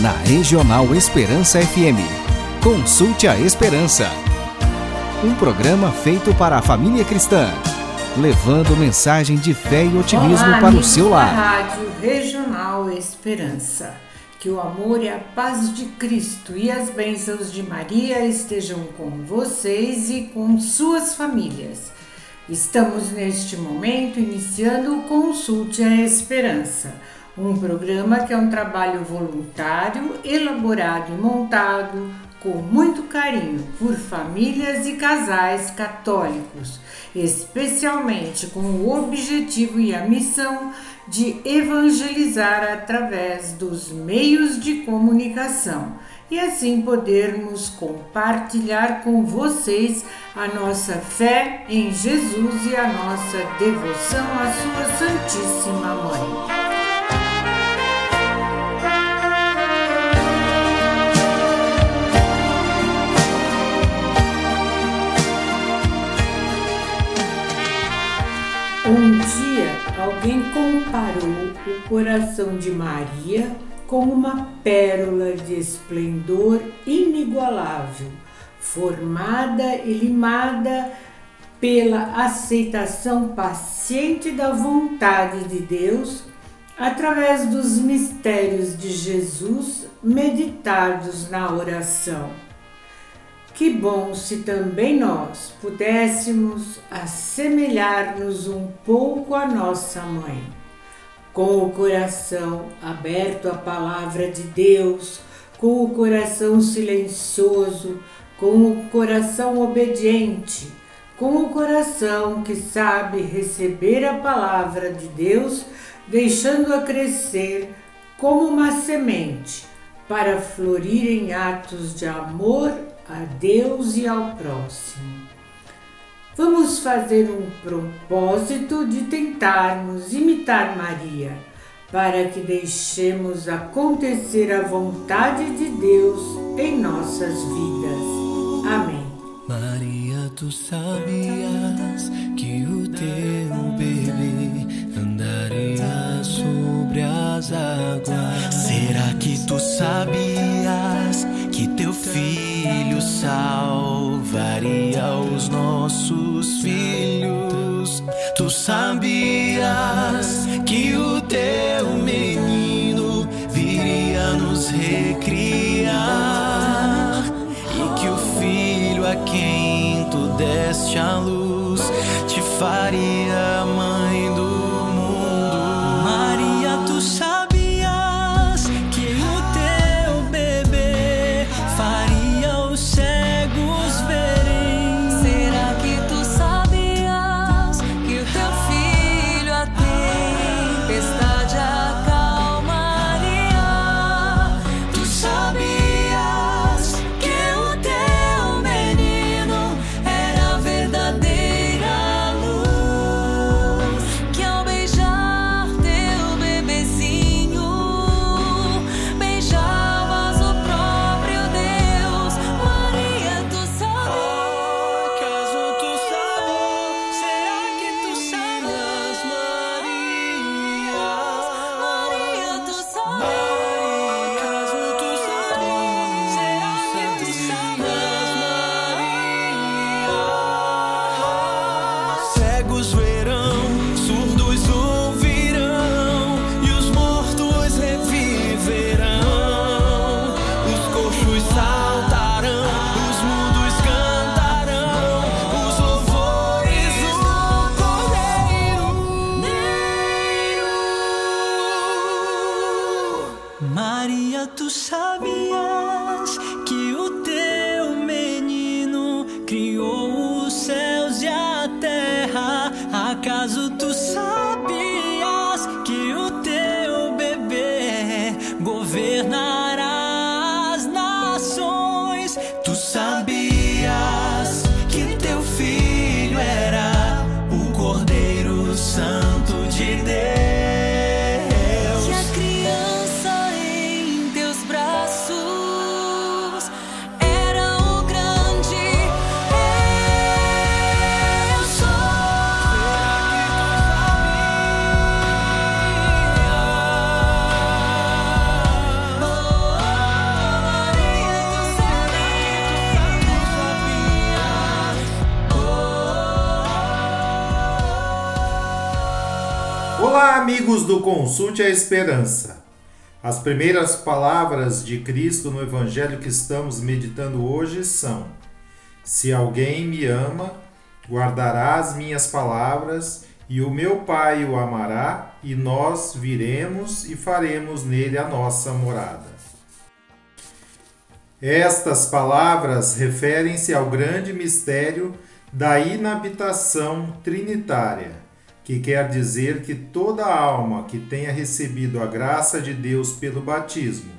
na Regional Esperança FM. Consulte a Esperança. Um programa feito para a família cristã, levando mensagem de fé e otimismo Olá, para o seu lar. Rádio Regional Esperança. Que o amor e a paz de Cristo e as bênçãos de Maria estejam com vocês e com suas famílias. Estamos neste momento iniciando o Consulte a Esperança, um programa que é um trabalho voluntário, elaborado e montado com muito carinho por famílias e casais católicos, especialmente com o objetivo e a missão de evangelizar através dos meios de comunicação e assim podermos compartilhar com vocês a nossa fé em Jesus e a nossa devoção à Sua Santíssima Mãe. Comparou o coração de Maria com uma pérola de esplendor inigualável, formada e limada pela aceitação paciente da vontade de Deus através dos mistérios de Jesus meditados na oração. Que bom se também nós pudéssemos assemelhar-nos um pouco à nossa mãe, com o coração aberto à palavra de Deus, com o coração silencioso, com o coração obediente, com o coração que sabe receber a palavra de Deus, deixando-a crescer como uma semente para florir em atos de amor a Deus e ao próximo. Vamos fazer um propósito de tentarmos imitar Maria, para que deixemos acontecer a vontade de Deus em nossas vidas. Amém. Maria, que do Consulte a Esperança. As primeiras palavras de Cristo no Evangelho que estamos meditando hoje são: Se alguém me ama, guardará as minhas palavras, e o meu Pai o amará, e nós viremos e faremos nele a nossa morada. Estas palavras referem-se ao grande mistério da inabitação trinitária que quer dizer que toda alma que tenha recebido a graça de Deus pelo batismo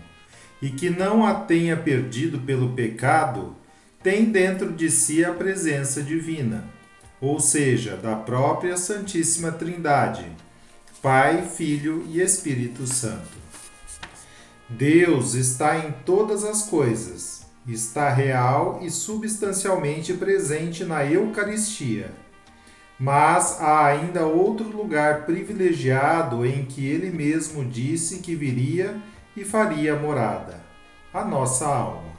e que não a tenha perdido pelo pecado, tem dentro de si a presença divina, ou seja, da própria Santíssima Trindade, Pai, Filho e Espírito Santo. Deus está em todas as coisas, está real e substancialmente presente na Eucaristia mas há ainda outro lugar privilegiado em que ele mesmo disse que viria e faria morada a nossa alma.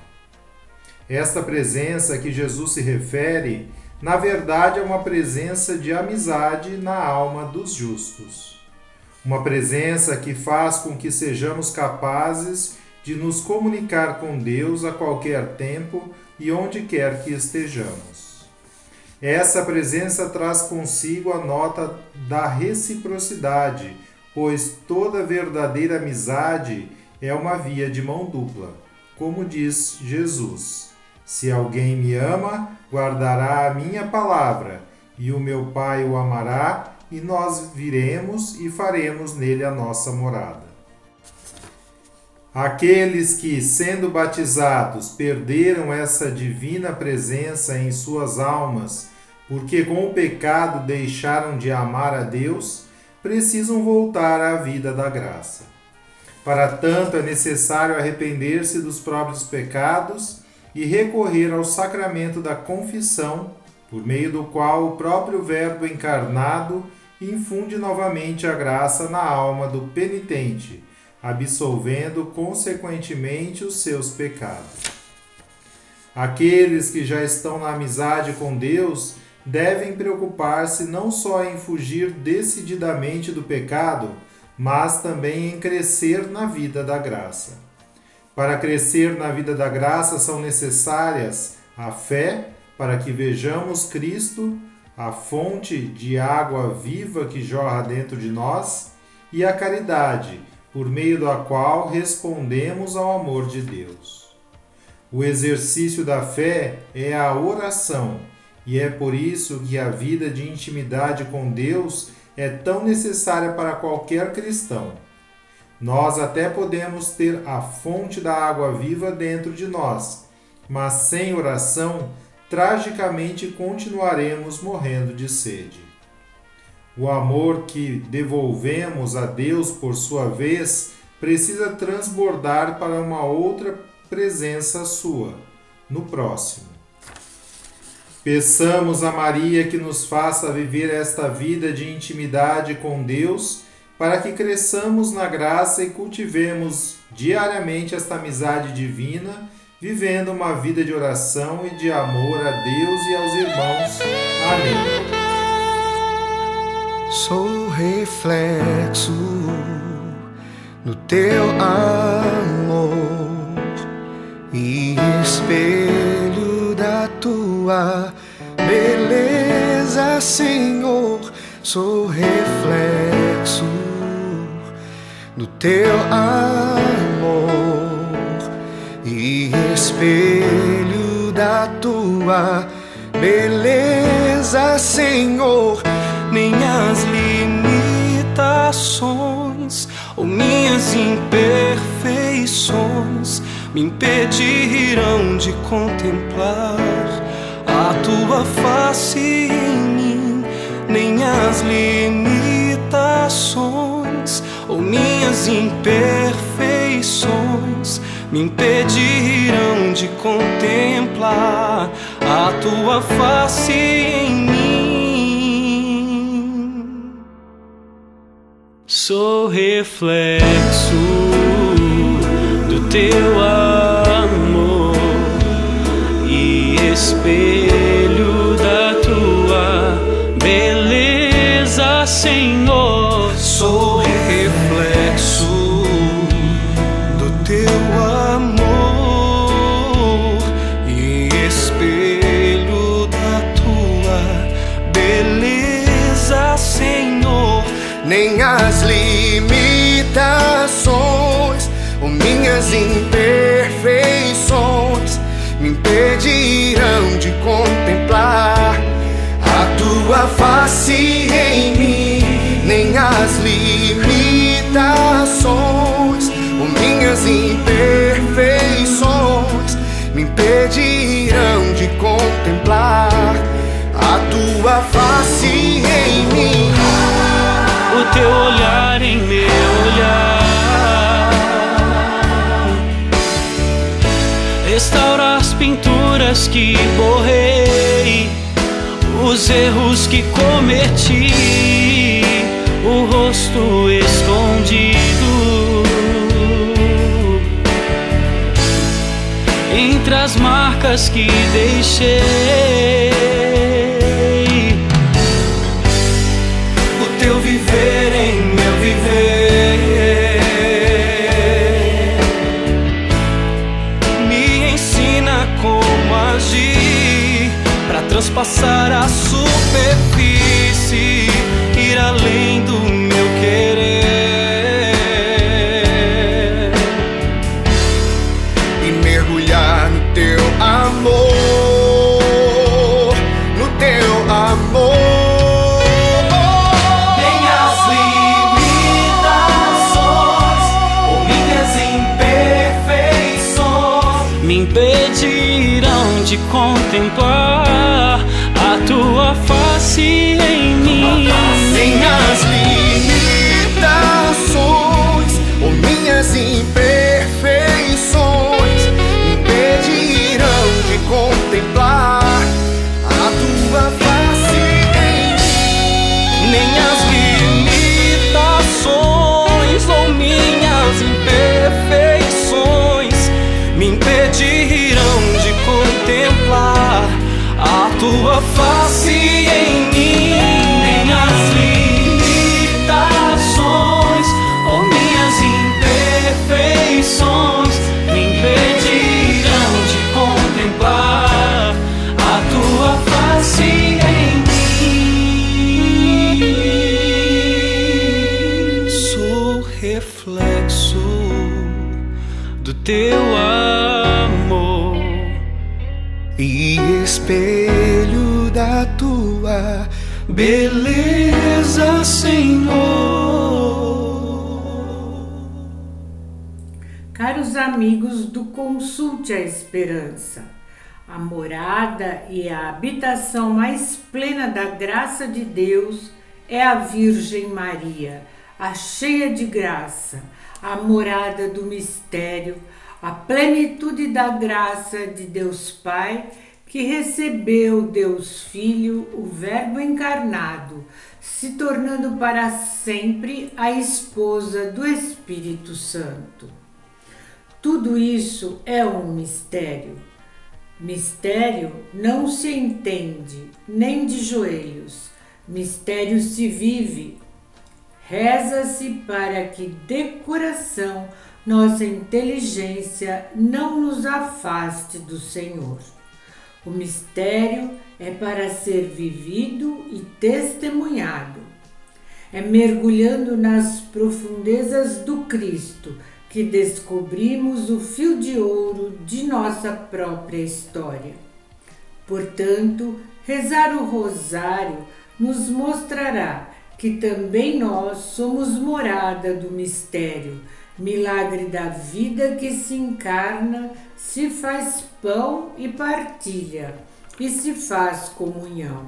Esta presença que Jesus se refere, na verdade, é uma presença de amizade na alma dos justos. Uma presença que faz com que sejamos capazes de nos comunicar com Deus a qualquer tempo e onde quer que estejamos. Essa presença traz consigo a nota da reciprocidade, pois toda verdadeira amizade é uma via de mão dupla. Como diz Jesus: Se alguém me ama, guardará a minha palavra, e o meu Pai o amará, e nós viremos e faremos nele a nossa morada. Aqueles que, sendo batizados, perderam essa divina presença em suas almas porque com o pecado deixaram de amar a Deus, precisam voltar à vida da graça. Para tanto, é necessário arrepender-se dos próprios pecados e recorrer ao sacramento da confissão, por meio do qual o próprio Verbo encarnado infunde novamente a graça na alma do penitente, absolvendo consequentemente os seus pecados. Aqueles que já estão na amizade com Deus devem preocupar-se não só em fugir decididamente do pecado, mas também em crescer na vida da graça. Para crescer na vida da graça são necessárias a fé, para que vejamos Cristo, a fonte de água viva que jorra dentro de nós, e a caridade, por meio da qual respondemos ao amor de Deus. O exercício da fé é a oração e é por isso que a vida de intimidade com Deus é tão necessária para qualquer cristão. Nós até podemos ter a fonte da água viva dentro de nós, mas sem oração, tragicamente continuaremos morrendo de sede. O amor que devolvemos a Deus, por sua vez, precisa transbordar para uma outra presença sua, no próximo. Peçamos a Maria que nos faça viver esta vida de intimidade com Deus, para que cresçamos na graça e cultivemos diariamente esta amizade divina, vivendo uma vida de oração e de amor a Deus e aos irmãos. Amém. Sou reflexo no teu amor e espelho da tua beleza, Senhor, sou reflexo do teu amor e espelho da tua beleza, Senhor. Nem as limitações ou minhas imperfeições me impedirão de contemplar tua face em mim, nem as limitações ou minhas imperfeições me impedirão de contemplar a tua face em mim. Sou reflexo do teu amor e espelho Senhor. Pinturas que borrei Os erros que cometi O rosto escondido. Entre as marcas que deixei de contemplar. A tua face reflexo do teu amor e espelho da tua beleza, Senhor. Caros amigos do Consulte a Esperança, a morada e a habitação mais plena da graça de Deus é a Virgem Maria, a cheia de graça, a morada do mistério, a plenitude da graça de Deus Pai, que recebeu Deus Filho, o Verbo encarnado, se tornando para sempre a esposa do Espírito Santo. Tudo isso é um mistério. Mistério não se entende nem de joelhos, mistério se vive. Reza-se para que de coração nossa inteligência não nos afaste do Senhor. O mistério é para ser vivido e testemunhado. É mergulhando nas profundezas do Cristo que descobrimos o fio de ouro de nossa própria história. Portanto, rezar o rosário nos mostrará que também nós somos morada do mistério, milagre da vida que se encarna, se faz pão e partilha, e se faz comunhão.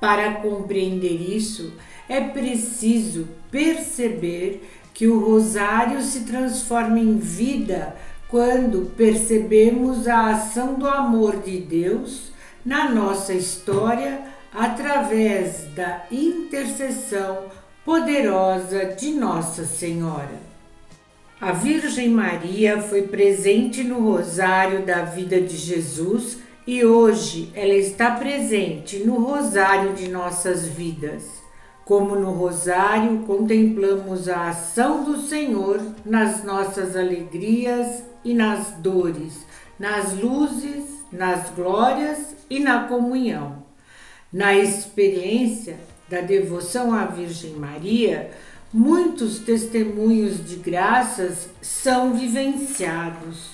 Para compreender isso, é preciso perceber que o rosário se transforma em vida quando percebemos a ação do amor de Deus na nossa história através da intercessão poderosa de Nossa Senhora. A Virgem Maria foi presente no rosário da vida de Jesus e hoje ela está presente no rosário de nossas vidas. Como no Rosário, contemplamos a ação do Senhor nas nossas alegrias e nas dores, nas luzes, nas glórias e na comunhão. Na experiência da devoção à Virgem Maria, muitos testemunhos de graças são vivenciados.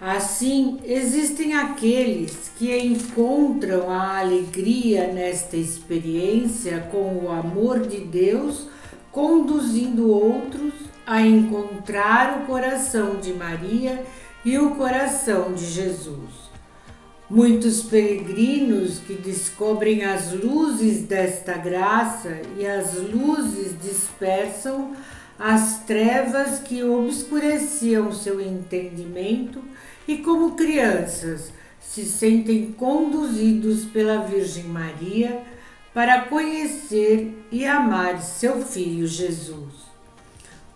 Assim, existem aqueles que encontram a alegria nesta experiência com o amor de Deus, conduzindo outros a encontrar o coração de Maria e o coração de Jesus. Muitos peregrinos que descobrem as luzes desta graça e as luzes dispersam as trevas que obscureciam seu entendimento e, como crianças, se sentem conduzidos pela Virgem Maria para conhecer e amar seu Filho Jesus.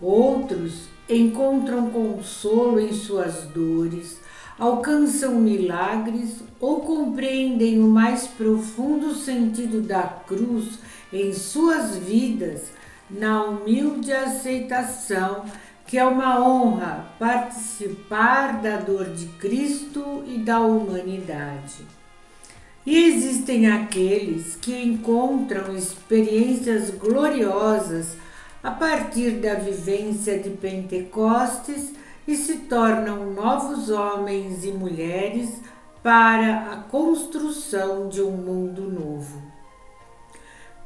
Outros encontram consolo em suas dores, alcançam milagres ou compreendem o mais profundo sentido da cruz em suas vidas na humilde aceitação que é uma honra participar da dor de Cristo e da humanidade. E existem aqueles que encontram experiências gloriosas a partir da vivência de Pentecostes e se tornam novos homens e mulheres para a construção de um mundo novo.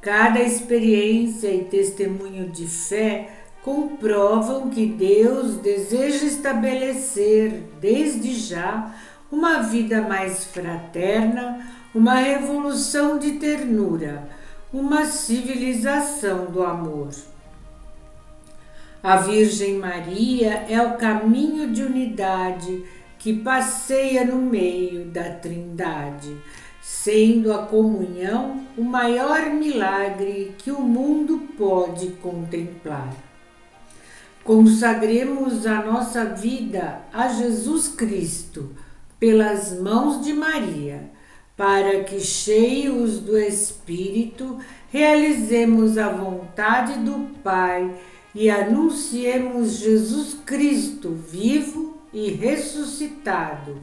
Cada experiência e testemunho de fé comprovam que Deus deseja estabelecer, desde já, uma vida mais fraterna, uma revolução de ternura, uma civilização do amor. A Virgem Maria é o caminho de unidade que passeia no meio da Trindade, sendo a comunhão o maior milagre que o mundo pode contemplar. Consagremos a nossa vida a Jesus Cristo pelas mãos de Maria, para que, cheios do Espírito, realizemos a vontade do Pai e anunciemos Jesus Cristo vivo e ressuscitado,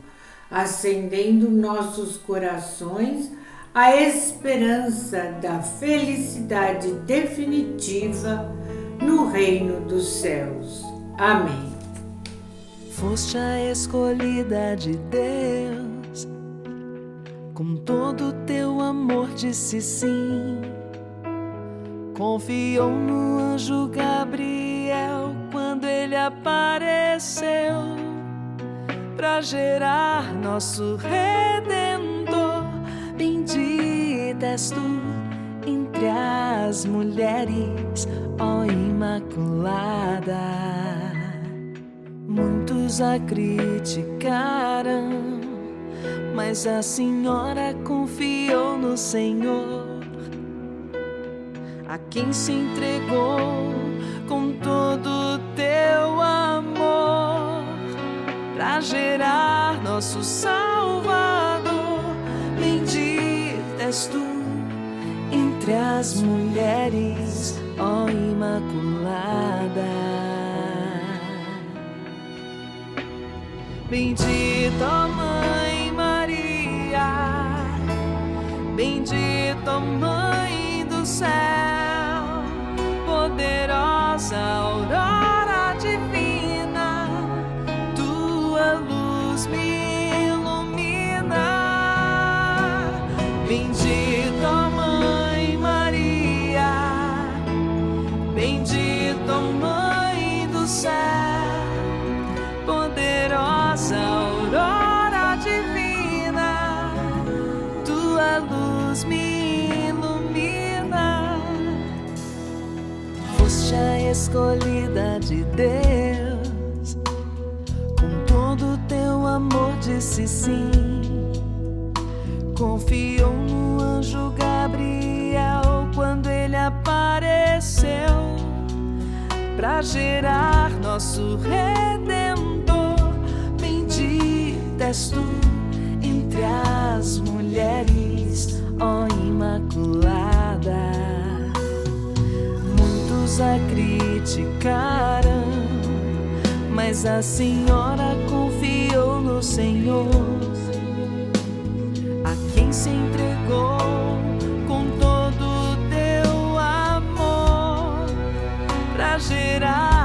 acendendo nossos corações a esperança da felicidade definitiva no reino dos céus. Amém. Foste a escolhida de Deus, com todo o teu amor disse sim. Confiou no anjo Gabriel quando ele apareceu para gerar nosso redentor. Bendita és tu entre as mulheres ó Imaculada. Muitos a criticaram, mas a senhora confiou no Senhor, a quem se entregou com todo teu amor, para gerar nosso Salvador. Bendita és tu entre as mulheres ó Imaculada. Bendita ó Mãe Maria, bendita ó Mãe do céu, poderosa aurora escolhida de Deus, com todo o teu amor disse sim. Confiou no anjo Gabriel quando ele apareceu para gerar nosso redentor. Bendita és tu entre as mulheres, ó Imaculada. A criticaram, mas a senhora confiou no Senhor, a quem se entregou com todo o teu amor para gerar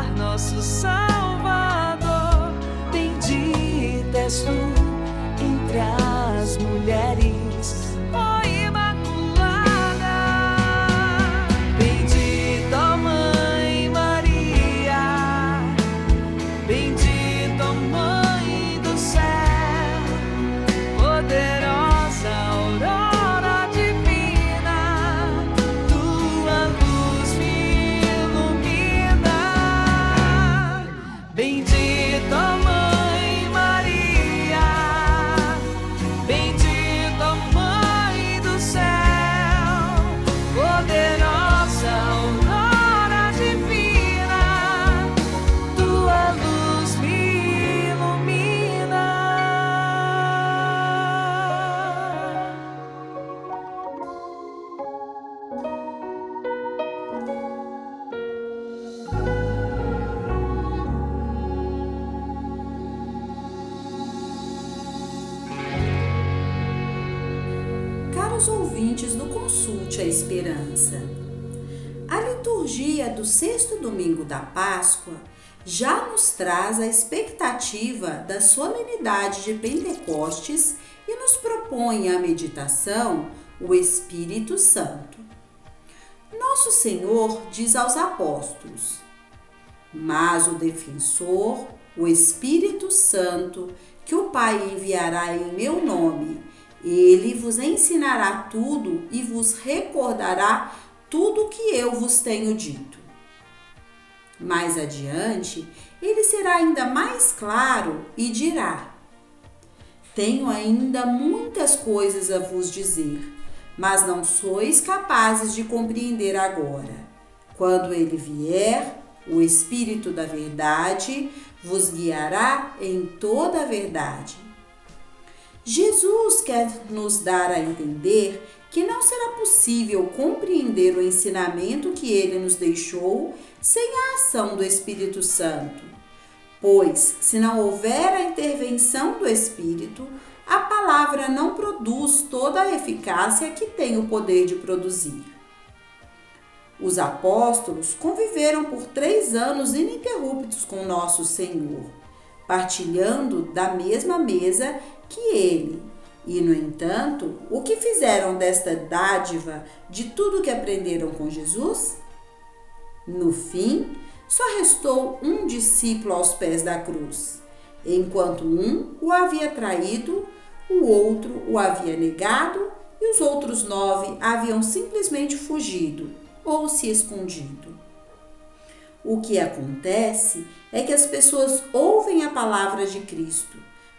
Caros ouvintes do Consulte a Esperança, a liturgia do sexto domingo da Páscoa já nos traz a expectativa da solenidade de Pentecostes e nos propõe a meditação o Espírito Santo. Nosso Senhor diz aos apóstolos: Mas o defensor, o Espírito Santo, que o Pai enviará em meu nome, ele vos ensinará tudo e vos recordará tudo o que eu vos tenho dito. Mais adiante, ele será ainda mais claro e dirá: Tenho ainda muitas coisas a vos dizer, mas não sois capazes de compreender agora. Quando ele vier, o Espírito da Verdade vos guiará em toda a verdade. Jesus quer nos dar a entender que não será possível compreender o ensinamento que ele nos deixou sem a ação do Espírito Santo. Pois, se não houver a intervenção do Espírito, a palavra não produz toda a eficácia que tem o poder de produzir. Os apóstolos conviveram por três anos ininterruptos com nosso Senhor, partilhando da mesma mesa que ele. E, no entanto, o que fizeram desta dádiva de tudo que aprenderam com Jesus? No fim, só restou um discípulo aos pés da cruz. Enquanto um o havia traído, o outro o havia negado e os outros nove haviam simplesmente fugido ou se escondido. O que acontece é que as pessoas ouvem a palavra de Cristo,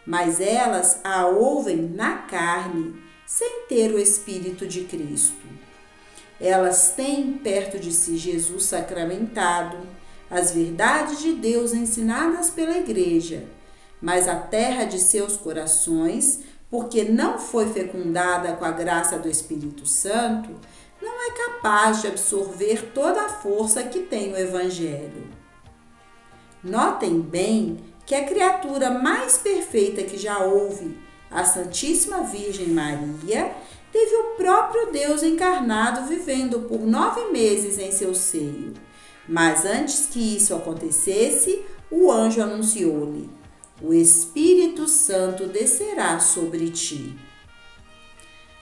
mas elas a ouvem na carne, sem ter o Espírito de Cristo. Elas têm perto de si Jesus sacramentado, as verdades de Deus ensinadas pela Igreja, mas a terra de seus corações, porque não foi fecundada com a graça do Espírito Santo, não é capaz de absorver toda a força que tem o Evangelho. Notem bem que a criatura mais perfeita que já houve, a Santíssima Virgem Maria, teve o próprio Deus encarnado vivendo por nove meses em seu seio. Mas antes que isso acontecesse, o anjo anunciou-lhe: O Espírito Santo descerá sobre ti.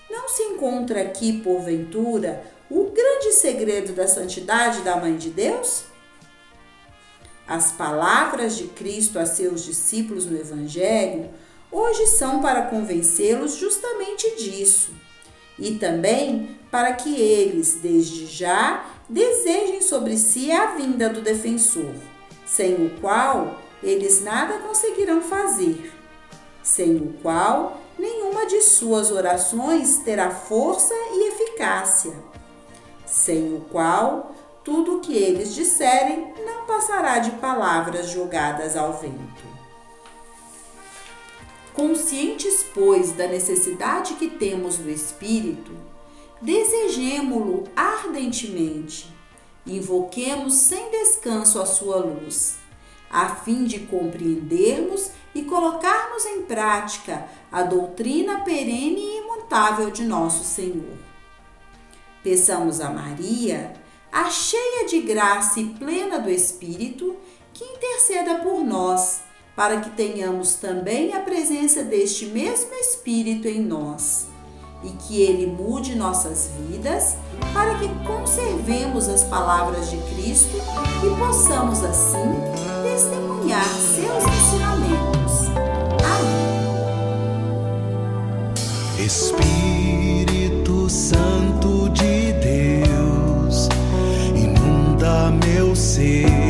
Não se encontra aqui, porventura, o grande segredo da santidade da Mãe de Deus? As palavras de Cristo a seus discípulos no Evangelho hoje são para convencê-los justamente disso. E também para que eles, desde já, desejem sobre si a vinda do defensor, sem o qual eles nada conseguirão fazer, sem o qual nenhuma de suas orações terá força e eficácia, sem o qual tudo o que eles disserem não passará de palavras jogadas ao vento. Conscientes, pois, da necessidade que temos do Espírito, desejemo-lo ardentemente Invoquemos sem descanso a sua luz, a fim de compreendermos e colocarmos em prática a doutrina perene e imutável de nosso Senhor. Peçamos a Maria, a cheia de graça e plena do Espírito, que interceda por nós, para que tenhamos também a presença deste mesmo Espírito em nós e que ele mude nossas vidas para que conservemos as palavras de Cristo e possamos assim testemunhar seus ensinamentos. Amém. Espírito Santo meu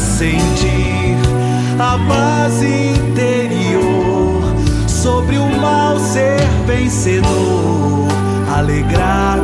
sentir a paz interior sobre o mal ser vencedor, alegrar-me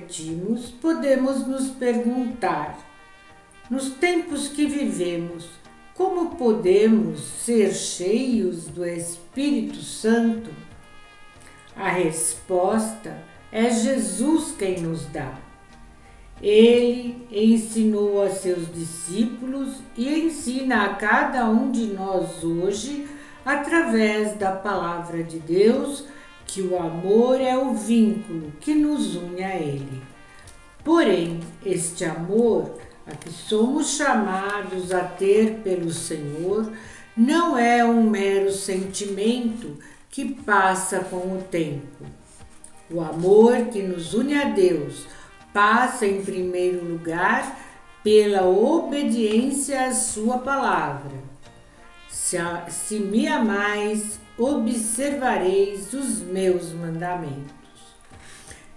refletimos, podemos nos perguntar: nos tempos que vivemos, como podemos ser cheios do Espírito Santo? A resposta é Jesus quem nos dá. Ele ensinou a seus discípulos e ensina a cada um de nós hoje, através da palavra de Deus, que o amor é o vínculo que nos une a Ele. Porém, este amor a que somos chamados a ter pelo Senhor não é um mero sentimento que passa com o tempo. O amor que nos une a Deus passa em primeiro lugar pela obediência à Sua palavra. Se, a, se me amais, observareis os meus mandamentos.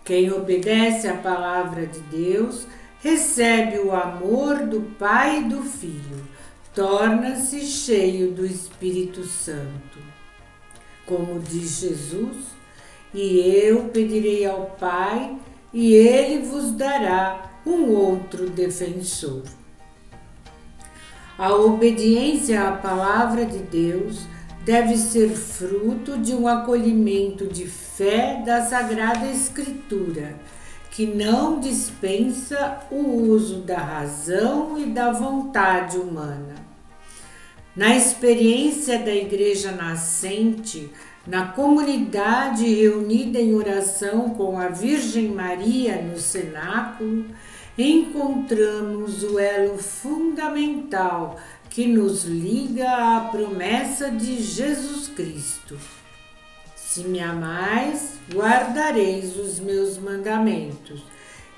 Quem obedece à palavra de Deus recebe o amor do Pai e do Filho, torna-se cheio do Espírito Santo. Como diz Jesus, e eu pedirei ao Pai, e ele vos dará um outro defensor. A obediência à palavra de Deus deve ser fruto de um acolhimento de fé da Sagrada Escritura, que não dispensa o uso da razão e da vontade humana. Na experiência da Igreja nascente, na comunidade reunida em oração com a Virgem Maria no cenáculo, encontramos o elo fundamental que nos liga à promessa de Jesus Cristo. Se me amais, guardareis os meus mandamentos,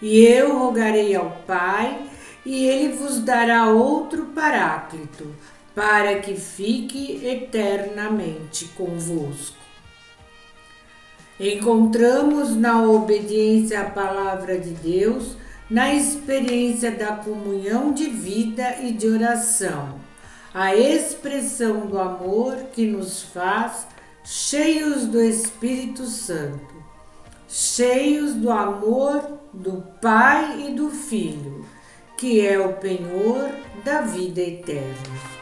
e eu rogarei ao Pai, e ele vos dará outro paráclito, para que fique eternamente convosco. Encontramos na obediência à palavra de Deus, na experiência da comunhão de vida e de oração, a expressão do amor que nos faz cheios do Espírito Santo, cheios do amor do Pai e do Filho, que é o penhor da vida eterna.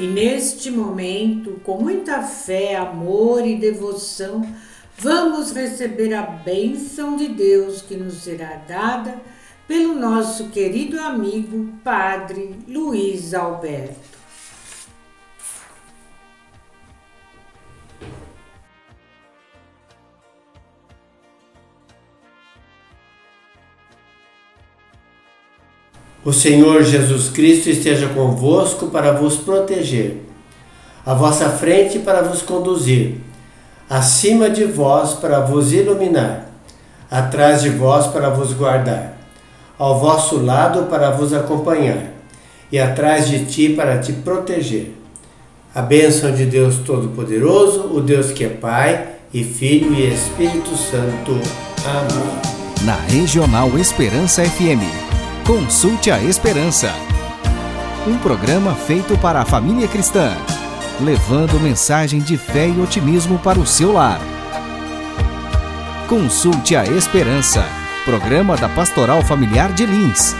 E neste momento, com muita fé, amor e devoção, vamos receber a bênção de Deus que nos será dada pelo nosso querido amigo Padre Luiz Alberto. O Senhor Jesus Cristo esteja convosco para vos proteger, à vossa frente para vos conduzir, acima de vós para vos iluminar, atrás de vós para vos guardar, ao vosso lado para vos acompanhar e atrás de ti para te proteger. A bênção de Deus Todo-Poderoso, o Deus que é Pai e Filho e Espírito Santo. Amém. Na Regional Esperança FM. Consulte a Esperança. Um programa feito para a família cristã, levando mensagem de fé e otimismo para o seu lar. Consulte a Esperança. Programa da Pastoral Familiar de Lins.